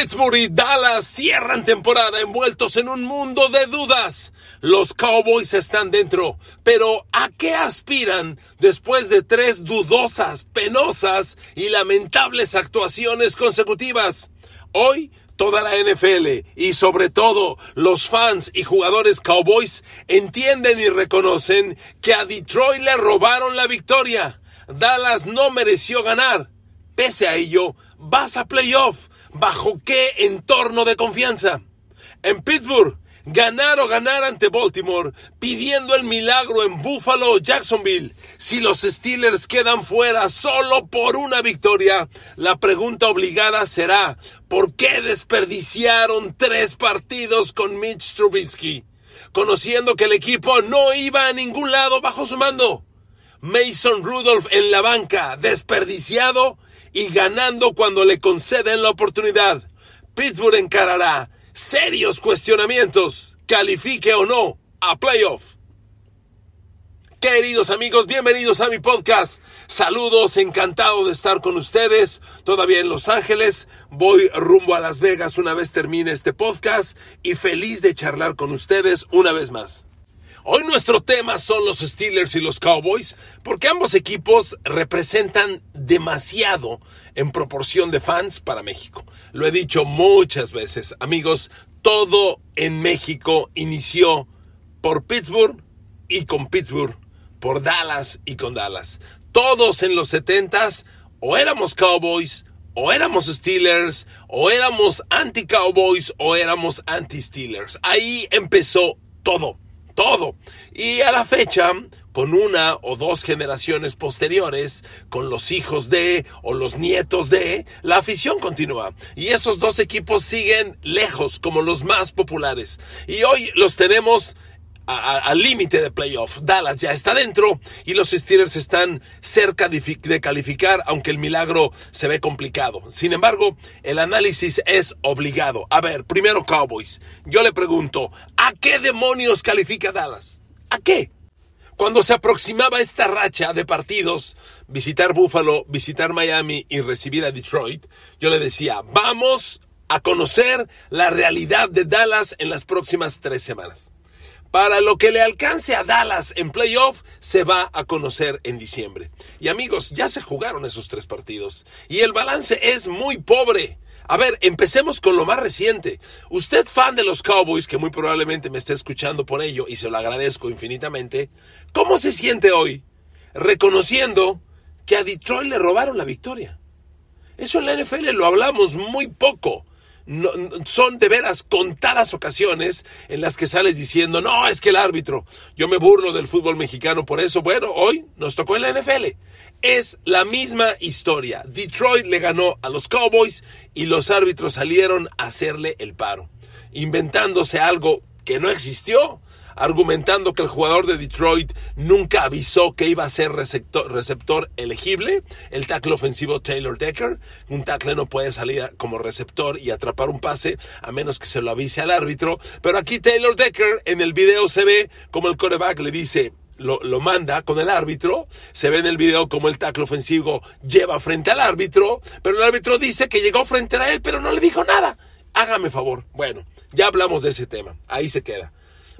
Pittsburgh y Dallas cierran temporada envueltos en un mundo de dudas. Los Cowboys están dentro, pero ¿a qué aspiran después de tres dudosas, penosas y lamentables actuaciones consecutivas? Hoy toda la NFL y sobre todo los fans y jugadores Cowboys entienden y reconocen que a Detroit le robaron la victoria. Dallas no mereció ganar. Pese a ello, vas a playoff ¿Bajo qué entorno de confianza? En Pittsburgh, ganar o ganar ante Baltimore, pidiendo el milagro en Buffalo o Jacksonville. Si los Steelers quedan fuera solo por una victoria, la pregunta obligada será, ¿por qué desperdiciaron tres partidos con Mitch Trubisky? Conociendo que el equipo no iba a ningún lado bajo su mando. Mason Rudolph en la banca, desperdiciado y ganando cuando le conceden la oportunidad. Pittsburgh encarará serios cuestionamientos, califique o no a playoff. Queridos amigos, bienvenidos a mi podcast. Saludos, encantado de estar con ustedes. Todavía en Los Ángeles, voy rumbo a Las Vegas una vez termine este podcast y feliz de charlar con ustedes una vez más. Hoy nuestro tema son los Steelers y los Cowboys, porque ambos equipos representan demasiado en proporción de fans para México. Lo he dicho muchas veces, amigos, todo en México inició por Pittsburgh y con Pittsburgh, por Dallas y con Dallas. Todos en los 70 o éramos Cowboys, o éramos Steelers, o éramos anti-Cowboys, o éramos anti-Steelers. Ahí empezó todo todo. Y a la fecha, con una o dos generaciones posteriores, con los hijos de o los nietos de, la afición continúa. Y esos dos equipos siguen lejos como los más populares. Y hoy los tenemos al límite de playoff. Dallas ya está dentro y los Steelers están cerca de, calificar, aunque el milagro se ve complicado. Sin embargo, el análisis es obligado. A ver, primero Cowboys. Yo le pregunto, ¿a qué demonios califica Dallas? ¿A qué? Cuando se aproximaba esta racha de partidos, visitar Buffalo, visitar Miami y recibir a Detroit, yo le decía, vamos a conocer la realidad de Dallas en las próximas tres semanas. Para lo que le alcance a Dallas en playoff se va a conocer en diciembre. Y amigos, ya se jugaron esos tres partidos. Y el balance es muy pobre. A ver, empecemos con lo más reciente. Usted fan de los Cowboys, que muy probablemente me esté escuchando por ello, y se lo agradezco infinitamente, ¿cómo se siente hoy reconociendo que a Detroit le robaron la victoria? Eso en la NFL lo hablamos muy poco son de veras contadas ocasiones en las que sales diciendo, no, es que el árbitro, yo me burlo del fútbol mexicano por eso. Bueno, hoy nos tocó en la NFL. Es la misma historia. Detroit le ganó a los Cowboys y los árbitros salieron a hacerle el paro, inventándose algo que no existió argumentando que el jugador de Detroit nunca avisó que iba a ser receptor, elegible, el tackle ofensivo Taylor Decker. Un tackle no puede salir como receptor y atrapar un pase a menos que se lo avise al árbitro. Pero aquí Taylor Decker en el video se ve como el coreback le dice, lo, lo, manda con el árbitro, se ve en el video como el tackle ofensivo lleva frente al árbitro, pero el árbitro dice que llegó frente a él, pero no le dijo nada. Hágame favor. Bueno, ya hablamos de ese tema, ahí se queda.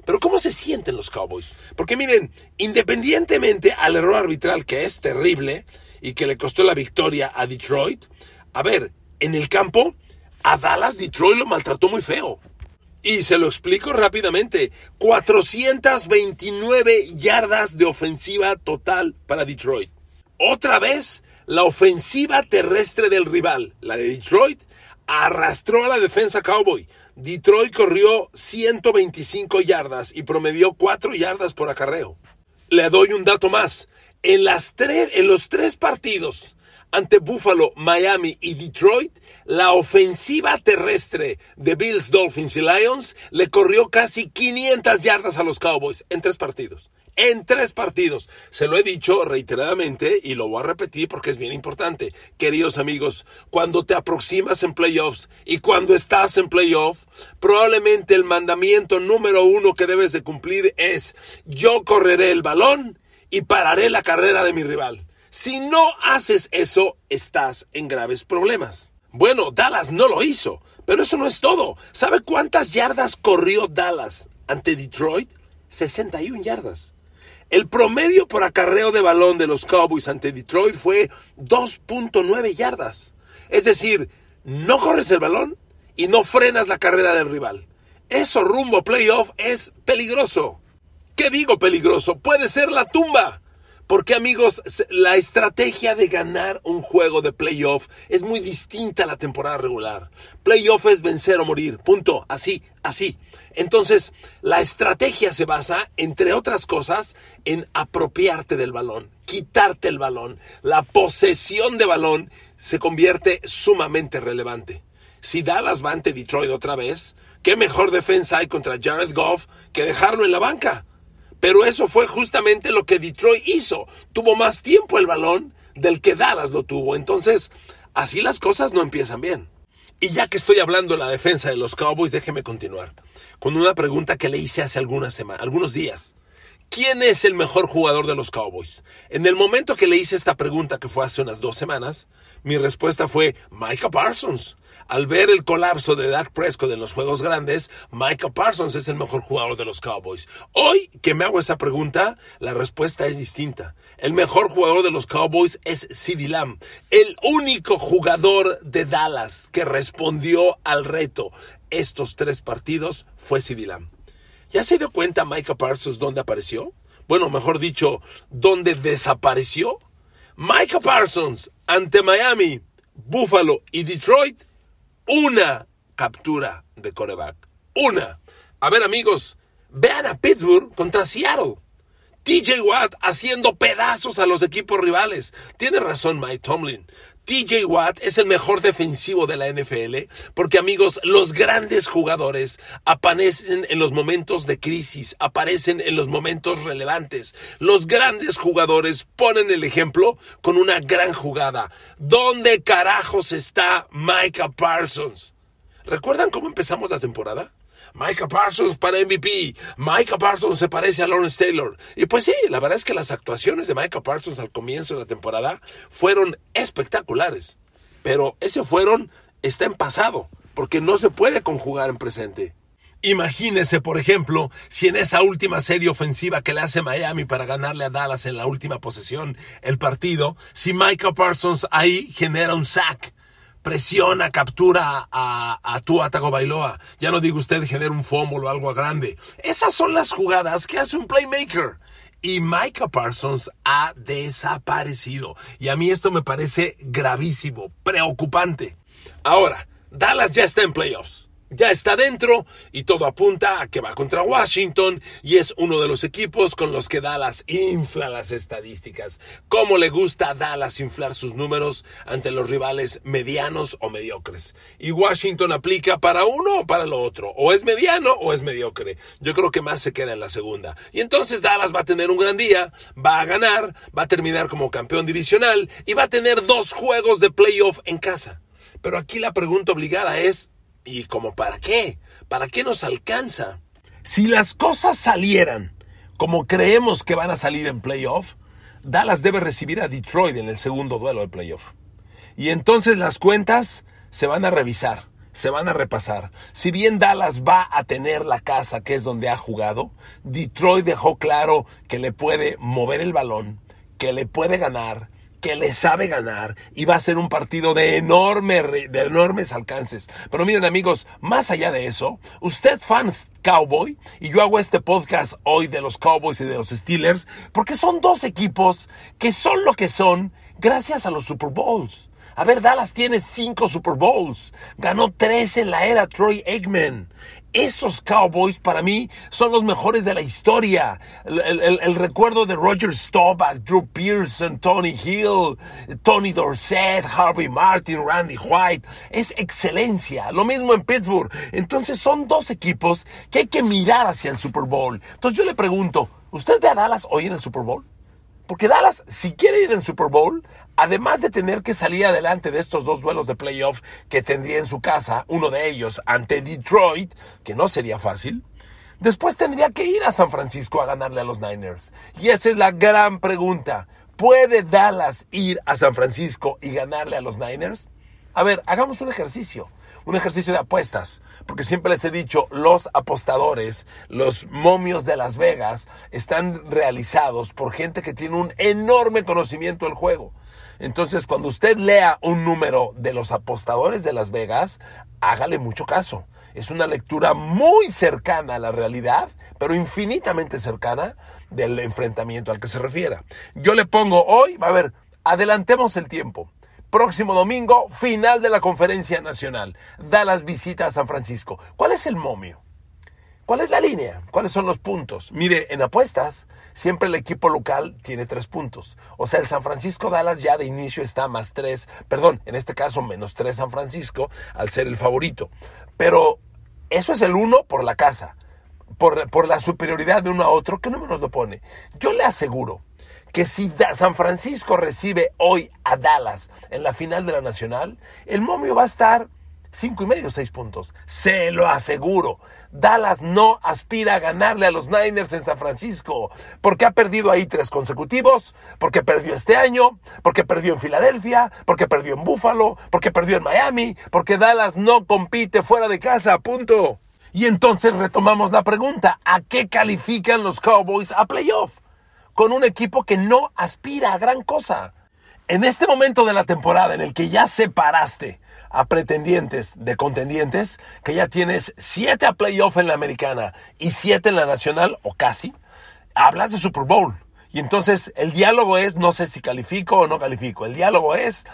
Pero ¿cómo se sienten los Cowboys? Porque miren, independientemente al error arbitral que es terrible y que le costó la victoria a Detroit, a ver, en el campo, a Dallas Detroit lo maltrató muy feo. Y se lo explico rápidamente. 429 yardas de ofensiva total para Detroit. Otra vez, la ofensiva terrestre del rival, la de Detroit, arrastró a la defensa Cowboy. Detroit corrió 125 yardas y promedió 4 yardas por acarreo. Le doy un dato más. En, las en los tres partidos ante Buffalo, Miami y Detroit, la ofensiva terrestre de Bills, Dolphins y Lions le corrió casi 500 yardas a los Cowboys en tres partidos en tres partidos. Se lo he dicho reiteradamente y lo voy a repetir porque es bien importante. Queridos amigos, cuando te aproximas en playoffs y cuando estás en playoff, probablemente el mandamiento número uno que debes de cumplir es yo correré el balón y pararé la carrera de mi rival. Si no haces eso, estás en graves problemas. Bueno, Dallas no lo hizo, pero eso no es todo. ¿Sabe cuántas yardas corrió Dallas ante Detroit? 61 yardas. El promedio por acarreo de balón de los Cowboys ante Detroit fue 2.9 yardas. Es decir, no corres el balón y no frenas la carrera del rival. Eso rumbo playoff es peligroso. ¿Qué digo peligroso? Puede ser la tumba. Porque amigos, la estrategia de ganar un juego de playoff es muy distinta a la temporada regular. Playoff es vencer o morir, punto, así, así. Entonces, la estrategia se basa, entre otras cosas, en apropiarte del balón, quitarte el balón. La posesión de balón se convierte sumamente relevante. Si Dallas va ante Detroit otra vez, ¿qué mejor defensa hay contra Jared Goff que dejarlo en la banca? Pero eso fue justamente lo que Detroit hizo. Tuvo más tiempo el balón del que Dallas lo tuvo. Entonces, así las cosas no empiezan bien. Y ya que estoy hablando de la defensa de los Cowboys, déjeme continuar con una pregunta que le hice hace algunas semanas, algunos días. ¿Quién es el mejor jugador de los Cowboys? En el momento que le hice esta pregunta, que fue hace unas dos semanas, mi respuesta fue Micah Parsons. Al ver el colapso de Dak Prescott en los juegos grandes, Micah Parsons es el mejor jugador de los Cowboys. Hoy que me hago esa pregunta, la respuesta es distinta. El mejor jugador de los Cowboys es CeeDee Lamb, el único jugador de Dallas que respondió al reto. Estos tres partidos fue CeeDee Lamb. ¿Ya se dio cuenta Micah Parsons dónde apareció? Bueno, mejor dicho, dónde desapareció. Micah Parsons ante Miami, Buffalo y Detroit una captura de coreback. Una. A ver amigos, vean a Pittsburgh contra Seattle. TJ Watt haciendo pedazos a los equipos rivales. Tiene razón Mike Tomlin. TJ Watt es el mejor defensivo de la NFL porque amigos, los grandes jugadores aparecen en los momentos de crisis, aparecen en los momentos relevantes. Los grandes jugadores ponen el ejemplo con una gran jugada. ¿Dónde carajos está Micah Parsons? ¿Recuerdan cómo empezamos la temporada? Micah Parsons para MVP. Micah Parsons se parece a Lawrence Taylor. Y pues sí, la verdad es que las actuaciones de Micah Parsons al comienzo de la temporada fueron espectaculares. Pero ese fueron, está en pasado, porque no se puede conjugar en presente. Imagínese, por ejemplo, si en esa última serie ofensiva que le hace Miami para ganarle a Dallas en la última posesión el partido, si Micah Parsons ahí genera un sack presiona, captura a, a Tua Bailoa. Ya no digo usted genera un fumble o algo grande. Esas son las jugadas que hace un playmaker. Y Micah Parsons ha desaparecido. Y a mí esto me parece gravísimo, preocupante. Ahora, Dallas ya está en playoffs ya está dentro y todo apunta a que va contra Washington y es uno de los equipos con los que Dallas infla las estadísticas. ¿Cómo le gusta a Dallas inflar sus números ante los rivales medianos o mediocres? Y Washington aplica para uno o para lo otro. O es mediano o es mediocre. Yo creo que más se queda en la segunda. Y entonces Dallas va a tener un gran día, va a ganar, va a terminar como campeón divisional y va a tener dos juegos de playoff en casa. Pero aquí la pregunta obligada es, ¿Y como para qué? ¿Para qué nos alcanza? Si las cosas salieran como creemos que van a salir en playoff, Dallas debe recibir a Detroit en el segundo duelo de playoff. Y entonces las cuentas se van a revisar, se van a repasar. Si bien Dallas va a tener la casa que es donde ha jugado, Detroit dejó claro que le puede mover el balón, que le puede ganar, que le sabe ganar y va a ser un partido de, enorme, de enormes alcances. Pero miren amigos, más allá de eso, usted fans Cowboy, y yo hago este podcast hoy de los Cowboys y de los Steelers, porque son dos equipos que son lo que son gracias a los Super Bowls. A ver, Dallas tiene cinco Super Bowls. Ganó tres en la era Troy Aikman. Esos Cowboys para mí son los mejores de la historia. El, recuerdo de Roger Staubach, Drew Pearson, Tony Hill, Tony Dorsett, Harvey Martin, Randy White, es excelencia. Lo mismo en Pittsburgh. Entonces son dos equipos que hay que mirar hacia el Super Bowl. Entonces yo le pregunto, ¿usted ve a Dallas hoy en el Super Bowl? Porque Dallas, si quiere ir en Super Bowl, además de tener que salir adelante de estos dos duelos de playoff que tendría en su casa, uno de ellos ante Detroit, que no sería fácil, después tendría que ir a San Francisco a ganarle a los Niners. Y esa es la gran pregunta. ¿Puede Dallas ir a San Francisco y ganarle a los Niners? A ver, hagamos un ejercicio un ejercicio de apuestas, porque siempre les he dicho, los apostadores, los momios de Las Vegas, están realizados por gente que tiene un enorme conocimiento del juego. Entonces, cuando usted lea un número de los apostadores de Las Vegas, hágale mucho caso. Es una lectura muy cercana a la realidad, pero infinitamente cercana del enfrentamiento al que se refiera. Yo le pongo hoy, a ver, adelantemos el tiempo. Próximo domingo, final de la conferencia nacional. Dallas visita a San Francisco. ¿Cuál es el momio? ¿Cuál es la línea? ¿Cuáles son los puntos? Mire, en apuestas, siempre el equipo local tiene tres puntos. O sea, el San Francisco Dallas ya de inicio está más tres, perdón, en este caso menos tres San Francisco al ser el favorito. Pero eso es el uno por la casa, por, la superioridad de uno a otro. ¿Qué número nos lo pone? Yo le aseguro que si San Francisco recibe hoy a Dallas en la final de la Nacional, el momio va a estar cinco y medio, seis puntos. Se lo aseguro. Dallas no aspira a ganarle a los Niners en San Francisco, porque ha perdido ahí tres consecutivos, porque perdió este año, porque perdió en Filadelfia, porque perdió en Buffalo, porque perdió en Miami, porque Dallas no compite fuera de casa, punto. Y entonces retomamos la pregunta, ¿a qué califican los Cowboys a playoff? con un equipo que no aspira a gran cosa. En este momento de la temporada en el que ya separaste a pretendientes de contendientes, que ya tienes siete a playoff en la americana y siete en la nacional, o casi, hablas de Super Bowl. Y entonces el diálogo es, no sé si califico o no califico. El diálogo es,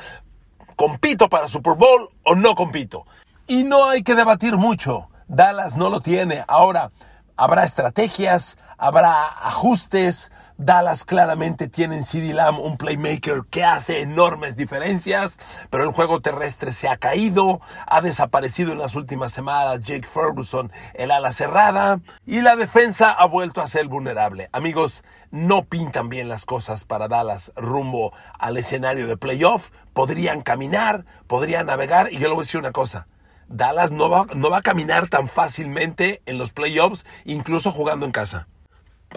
compito para Super Bowl o no compito. Y no hay que debatir mucho. Dallas no lo tiene. Ahora, habrá estrategias, habrá ajustes, Dallas claramente tiene en CD Lamb un playmaker que hace enormes diferencias, pero el juego terrestre se ha caído, ha desaparecido en las últimas semanas Jake Ferguson, el ala cerrada, y la defensa ha vuelto a ser vulnerable. Amigos, no pintan bien las cosas para Dallas rumbo al escenario de playoff. Podrían caminar, podrían navegar, y yo le voy a decir una cosa. Dallas no va, no va a caminar tan fácilmente en los playoffs, incluso jugando en casa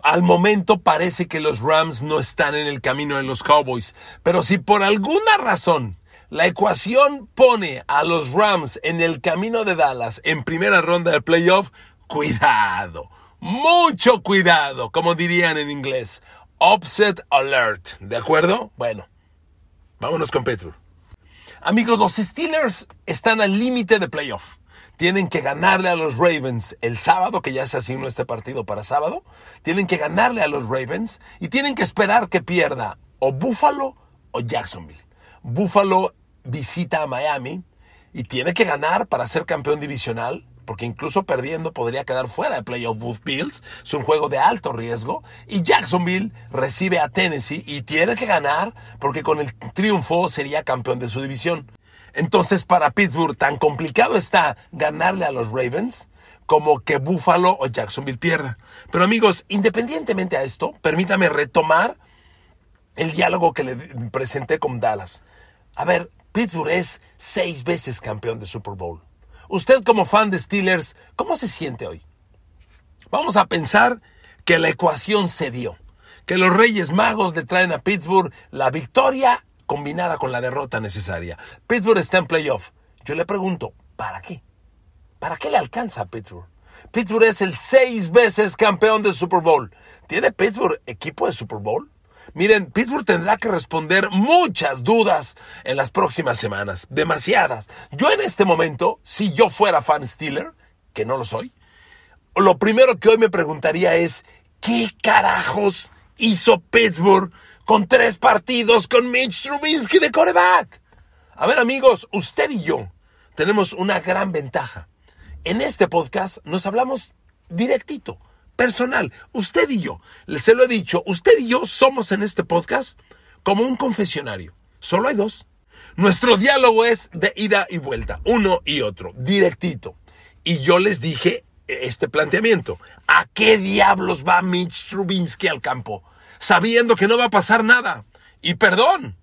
al momento parece que los Rams no están en el camino de los Cowboys. Pero si por alguna razón la ecuación pone a los Rams en el camino de Dallas en primera ronda de playoff, cuidado, mucho cuidado, como dirían en inglés. Upset alert, ¿de acuerdo? Bueno, vámonos con Pittsburgh. Amigos, los Steelers están al límite de playoff. Tienen que ganarle a los Ravens el sábado, que ya se asignó este partido para sábado, tienen que ganarle a los Ravens y tienen que esperar que pierda o Buffalo o Jacksonville. Buffalo visita a Miami y tiene que ganar para ser campeón divisional, porque incluso perdiendo podría quedar fuera de playoff Bills. Es un juego de alto riesgo. Y Jacksonville recibe a Tennessee y tiene que ganar porque con el triunfo sería campeón de su división. Entonces, para Pittsburgh, tan complicado está ganarle a los Ravens como que Buffalo o Jacksonville pierda. Pero amigos, independientemente a esto, permítame retomar el diálogo que le presenté con Dallas. A ver, Pittsburgh es seis veces campeón de Super Bowl. Usted como fan de Steelers, ¿cómo se siente hoy? Vamos a pensar que la ecuación se dio, que los Reyes Magos le traen a Pittsburgh la victoria combinada con la derrota necesaria. Pittsburgh está en playoff. Yo le pregunto, ¿para qué? ¿Para qué le alcanza a Pittsburgh? Pittsburgh es el seis veces campeón del Super Bowl. ¿Tiene Pittsburgh equipo de Super Bowl? Miren, Pittsburgh tendrá que responder muchas dudas en las próximas semanas, demasiadas. Yo en este momento, si yo fuera fan Steeler, que no lo soy, lo primero que hoy me preguntaría es, ¿qué carajos hizo Pittsburgh con tres partidos con Mitch Trubisky de coreback. A ver amigos, usted y yo tenemos una gran ventaja. En este podcast nos hablamos directito, personal. Usted y yo, se lo he dicho, usted y yo somos en este podcast como un confesionario. Solo hay dos. Nuestro diálogo es de ida y vuelta, uno y otro, directito. Y yo les dije este planteamiento. ¿A qué diablos va Mitch Trubinsky al campo? sabiendo que no va a pasar nada. Y perdón,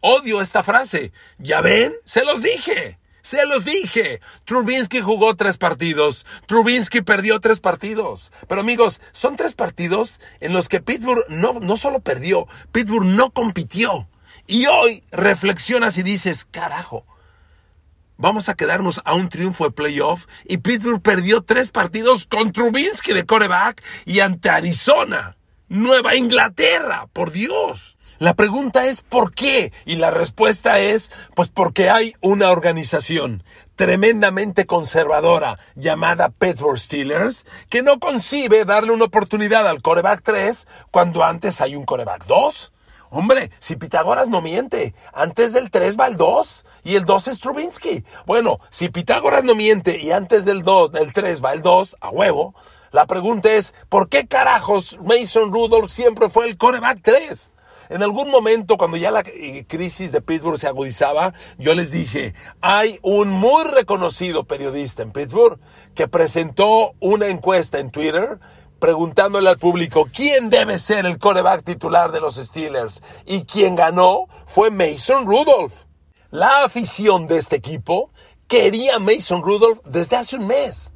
odio esta frase. ¿Ya ven? Se los dije. Se los dije. Trubinsky jugó tres partidos. Trubinsky perdió tres partidos. Pero amigos, son tres partidos en los que Pittsburgh no, no solo perdió, Pittsburgh no compitió. Y hoy reflexionas y dices, carajo, vamos a quedarnos a un triunfo de playoff y Pittsburgh perdió tres partidos con Trubinsky de coreback y ante Arizona, Nueva Inglaterra, por Dios. La pregunta es ¿por qué? Y la respuesta es pues porque hay una organización tremendamente conservadora llamada Pittsburgh Steelers que no concibe darle una oportunidad al coreback 3 cuando antes hay un coreback 2. Hombre, si Pitágoras no miente, antes del 3 va el 2 y el 2 es Trubinsky. Bueno, si Pitágoras no miente y antes del 2, del 3 va el 2, a huevo, la pregunta es, ¿por qué carajos Mason Rudolph siempre fue el coreback 3? En algún momento, cuando ya la eh, crisis de Pittsburgh se agudizaba, yo les dije, hay un muy reconocido periodista en Pittsburgh que presentó una encuesta en Twitter preguntándole al público quién debe ser el coreback titular de los Steelers. Y quien ganó fue Mason Rudolph. La afición de este equipo quería Mason Rudolph desde hace un mes.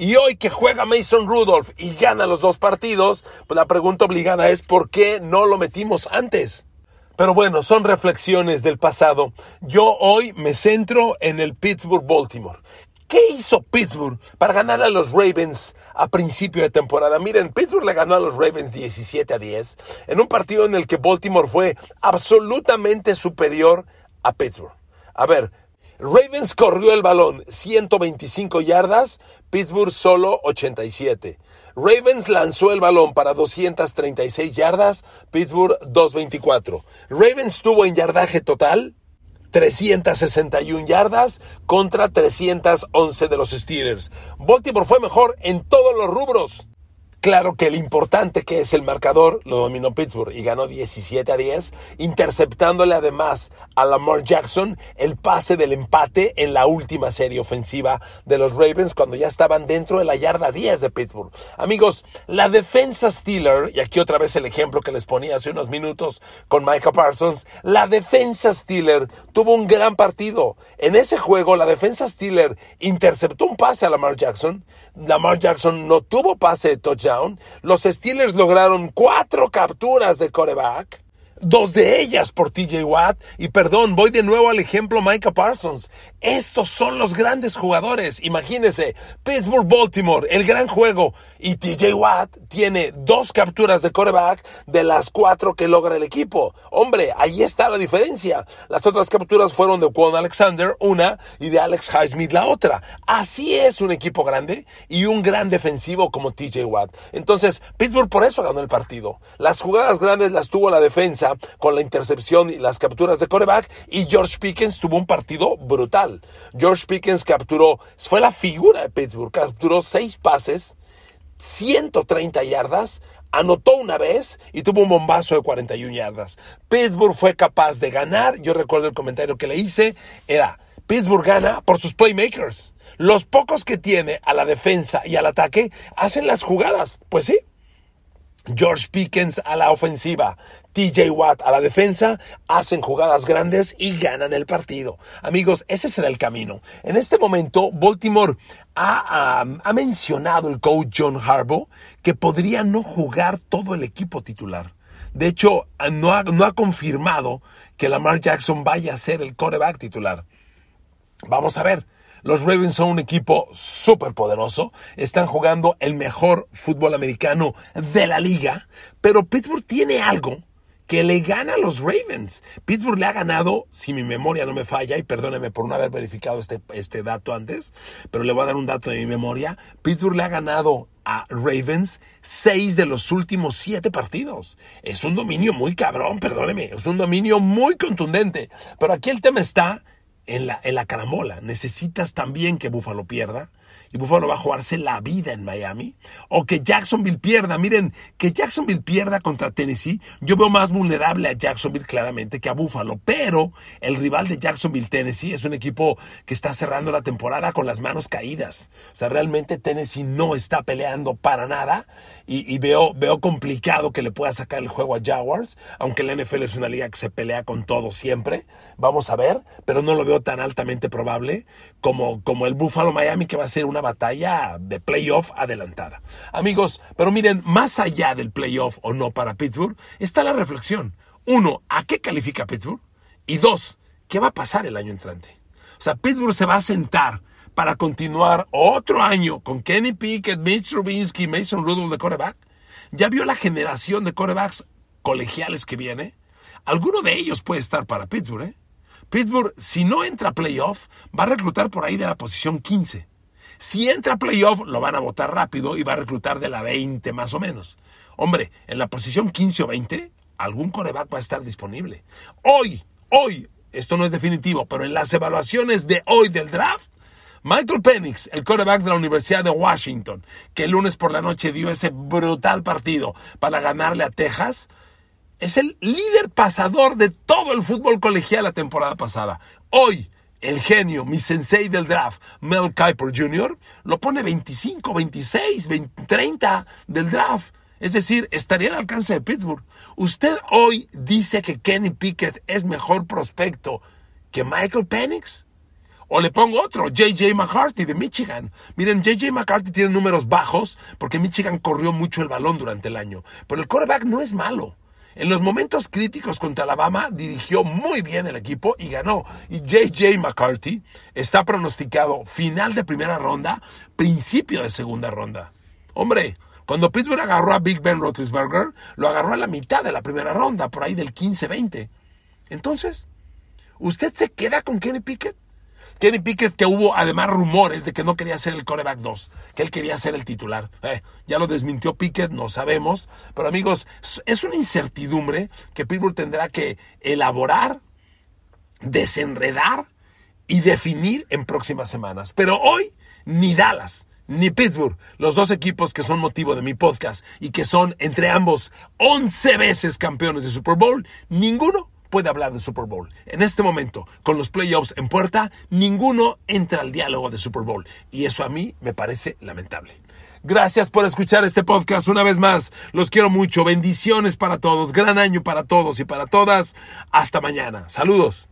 Y hoy que juega Mason Rudolph y gana los dos partidos, pues la pregunta obligada es ¿por qué no lo metimos antes? Pero bueno, son reflexiones del pasado. Yo hoy me centro en el Pittsburgh Baltimore. ¿Qué hizo Pittsburgh para ganar a los Ravens a principio de temporada? Miren, Pittsburgh le ganó a los Ravens 17 a 10 en un partido en el que Baltimore fue absolutamente superior a Pittsburgh. A ver, Ravens corrió el balón 125 yardas, Pittsburgh solo 87. Ravens lanzó el balón para 236 yardas, Pittsburgh 224. Ravens tuvo en yardaje total 361 yardas contra 311 de los Steelers. Baltimore fue mejor en todos los rubros. Claro que el importante que es el marcador lo dominó Pittsburgh y ganó 17 a 10, interceptándole además a Lamar Jackson el pase del empate en la última serie ofensiva de los Ravens cuando ya estaban dentro de la yarda 10 de Pittsburgh. Amigos, la defensa Steeler, y aquí otra vez el ejemplo que les ponía hace unos minutos con Micah Parsons, la defensa Steeler tuvo un gran partido. En ese juego la defensa Steeler interceptó un pase a Lamar Jackson, Lamar Jackson no tuvo pase de touchdown. Los Steelers lograron cuatro capturas de coreback dos de ellas por TJ Watt. Y perdón, voy de nuevo al ejemplo Micah Parsons. Estos son los grandes jugadores. Imagínense, Pittsburgh Baltimore, el gran juego. Y TJ Watt tiene dos capturas de coreback de las cuatro que logra el equipo. Hombre, ahí está la diferencia. Las otras capturas fueron de Quan Alexander, una, y de Alex Highsmith, la otra. Así es un equipo grande y un gran defensivo como TJ Watt. Entonces, Pittsburgh por eso ganó el partido. Las jugadas grandes las tuvo la defensa con la intercepción y las capturas de coreback y George Pickens tuvo un partido brutal. George Pickens capturó, fue la figura de Pittsburgh, capturó seis pases, 130 yardas, anotó una vez y tuvo un bombazo de 41 yardas. Pittsburgh fue capaz de ganar, yo recuerdo el comentario que le hice, era Pittsburgh gana por sus playmakers. Los pocos que tiene a la defensa y al ataque hacen las jugadas. Pues sí, George Pickens a la ofensiva, TJ Watt a la defensa, hacen jugadas grandes y ganan el partido. Amigos, ese será el camino. En este momento, Baltimore ha, mencionado el coach John Harbaugh que podría no jugar todo el equipo titular. De hecho, no ha, no ha confirmado que Lamar Jackson vaya a ser el coreback titular. Vamos a ver. Los Ravens son un equipo súper poderoso, están jugando el mejor fútbol americano de la liga, pero Pittsburgh tiene algo que le gana a los Ravens. Pittsburgh le ha ganado, si mi memoria no me falla, y perdóneme por no haber verificado este, este dato antes, pero le voy a dar un dato de mi memoria. Pittsburgh le ha ganado a Ravens seis de los últimos siete partidos. Es un dominio muy cabrón, perdóneme, es un dominio muy contundente. Pero aquí el tema está en la, en la caramola. Necesitas también que Buffalo pierda y Buffalo va a jugarse la vida en Miami, o que Jacksonville pierda. Miren, que Jacksonville pierda contra Tennessee, yo veo más vulnerable a Jacksonville claramente que a Buffalo, pero el rival de Jacksonville, Tennessee, es un equipo que está cerrando la temporada con las manos caídas. O sea, realmente Tennessee no está peleando para nada y, veo, veo complicado que le pueda sacar el juego a Jaguars, aunque la NFL es una liga que se pelea con todo siempre. Vamos a ver, pero no lo veo tan altamente probable como, como el Buffalo Miami que va a ser una batalla de playoff adelantada. Amigos, pero miren, más allá del playoff o no para Pittsburgh, está la reflexión. Uno, ¿a qué califica Pittsburgh? Y dos, ¿qué va a pasar el año entrante? O sea, Pittsburgh se va a sentar para continuar otro año con Kenny Pickett, Mitch Trubinsky, Mason Rudolph de quarterback. ¿Ya vio la generación de quarterbacks colegiales que viene? Alguno de ellos puede estar para Pittsburgh, ¿eh? Pittsburgh, si no entra a playoff, va a reclutar por ahí de la posición 15. Si entra a playoff, lo van a votar rápido y va a reclutar de la 20 más o menos. Hombre, en la posición 15 o 20, algún coreback va a estar disponible. Hoy, hoy, esto no es definitivo, pero en las evaluaciones de hoy del draft, Michael Penix, el quarterback de la Universidad de Washington, que el lunes por la noche dio ese brutal partido para ganarle a Texas, es el líder pasador de todo el fútbol colegial la temporada pasada. Hoy, el genio, mi sensei del draft, Mel Kiper Jr., lo pone 25, 26, 30 del draft. Es decir, estaría al alcance de Pittsburgh. ¿Usted hoy dice que Kenny Pickett es mejor prospecto que Michael Penix? O le pongo otro, JJ McCarthy de Michigan. Miren, JJ McCarthy tiene números bajos porque Michigan corrió mucho el balón durante el año. Pero el quarterback no es malo. En los momentos críticos contra Alabama dirigió muy bien el equipo y ganó. Y JJ McCarthy está pronosticado final de primera ronda, principio de segunda ronda. Hombre, cuando Pittsburgh agarró a Big Ben Roethlisberger, lo agarró a la mitad de la primera ronda, por ahí del 15-20. Entonces, ¿usted se queda con Kenny Pickett? Kenny Pickett, que hubo además rumores de que no quería ser el coreback 2, que él quería ser el titular. Eh, ya lo desmintió Pickett, no sabemos. Pero amigos, es una incertidumbre que Pittsburgh tendrá que elaborar, desenredar y definir en próximas semanas. Pero hoy, ni Dallas, ni Pittsburgh, los dos equipos que son motivo de mi podcast y que son entre ambos 11 veces campeones de Super Bowl, ninguno puede hablar de Super Bowl. En este momento, con los playoffs en puerta, ninguno entra al diálogo de Super Bowl. Y eso a mí me parece lamentable. Gracias por escuchar este podcast una vez más. Los quiero mucho. Bendiciones para todos. Gran año para todos y para todas. Hasta mañana. Saludos.